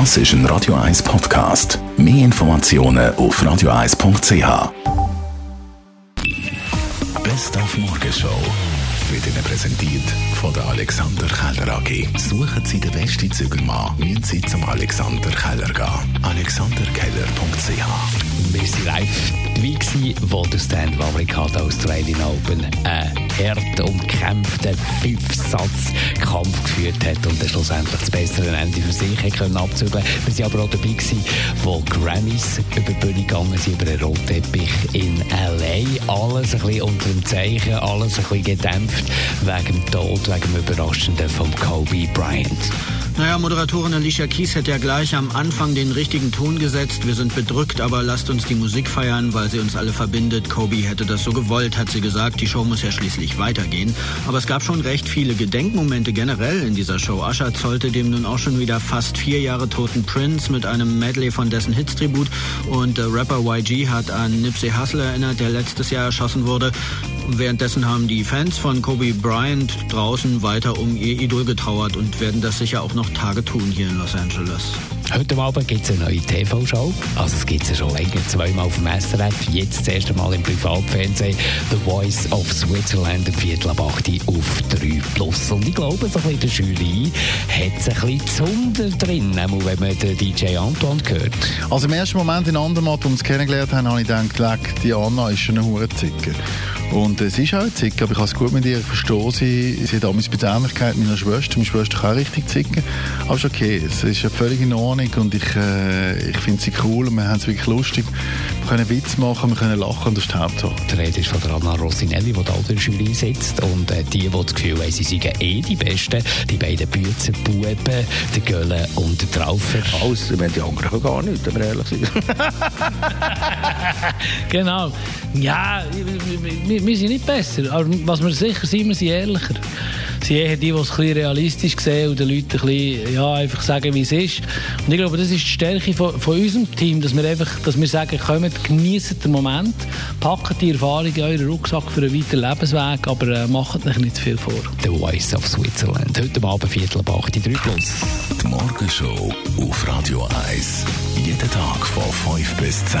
Das ist ein Radio 1 Podcast. Mehr Informationen auf radio1.ch. Best auf Morgenshow wird Ihnen präsentiert von der Alexander Keller AG. Suchen Sie den besten Zügelmann, müssen Sie zum Alexander Keller gehen. AlexanderKeller.ch Wir waren live dabei, wo der Stand Wawrinka Australian Open einen hart umkämpften Fünf-Satz-Kampf geführt hat und dann schlussendlich das bessere Ende für sich hat können abzügeln. Wir waren aber auch dabei, gewesen, wo Grammys über die Bühne gegangen sind, über einen Rotteppich in L.A. Alles ein bisschen unter dem Zeichen, alles ein bisschen gedämpft wegen dem Tod, wegen dem Überraschenden von Kobe Bryant. Naja, Moderatorin Alicia Kies hat ja gleich am Anfang den richtigen Ton gesetzt. Wir sind bedrückt, aber lasst uns die Musik feiern, weil sie uns alle verbindet. Kobe hätte das so gewollt, hat sie gesagt. Die Show muss ja schließlich weitergehen. Aber es gab schon recht viele Gedenkmomente generell in dieser Show. Ascher zollte dem nun auch schon wieder fast vier Jahre toten Prince mit einem Medley von dessen Hits Tribut. Und der Rapper YG hat an Nipsey Hussle erinnert, der letztes Jahr erschossen wurde. Währenddessen haben die Fans von Kobe Bryant draußen weiter um ihr Idol getrauert und werden das sicher auch noch Tage tun hier in Los Angeles. Heute Abend gibt es eine neue TV-Show. Also es gibt es ja schon länger, zweimal auf dem SRF. Jetzt das erste Mal im Privatfernsehen. The Voice of Switzerland, im Viertel ab 8 auf 3 Plus. Und ich glaube, so ein bisschen der Jury hat es ein bisschen Zunder drin, wenn man den DJ Antoine hört. Also im ersten Moment in Andermatt, als wir uns kennengelernt haben, habe ich gedacht, die Anna ist schon eine Hurenzicker. Und es ist auch eine Zicke, aber ich habe es gut mit ihr verstehen. Sie, sie hat damals bei der Ähnlichkeit meiner Schwester. Meine Schwester kann auch richtig zicken. Aber es ist okay. Es ist völlig in Ordnung und ich, äh, ich finde sie cool und wir haben es wirklich lustig. Wir können Witz machen, wir können lachen und das ist die Hauptsache. Die Rede ist von der Anna Rossinelli, die da in der Jury sitzt. Und äh, die, die das Gefühl haben, sie seien eh die Besten, die beiden Büzenbuben, der Gölle und der Traufer. Alles, ich meine, die anderen gar nicht, wenn wir ehrlich sind. genau. Ja, wir, wir sind nicht besser. Aber was wir sicher sind, wir sind ehrlicher. Sie sind eher die, die es ein realistisch sehen und den Leuten ein bisschen, ja, einfach sagen, wie es ist. Und ich glaube, das ist die Stärke von, von unserem Team, dass wir einfach, dass wir sagen, kommt, genießt den Moment, packt die Erfahrung in euren Rucksack für einen weiteren Lebensweg, aber äh, macht euch nicht zu viel vor. The Voice of Switzerland. Heute Abend Viertel ab 8, 3 Plus. Die Morgenshow auf Radio 1. Jeden Tag von 5 bis 10.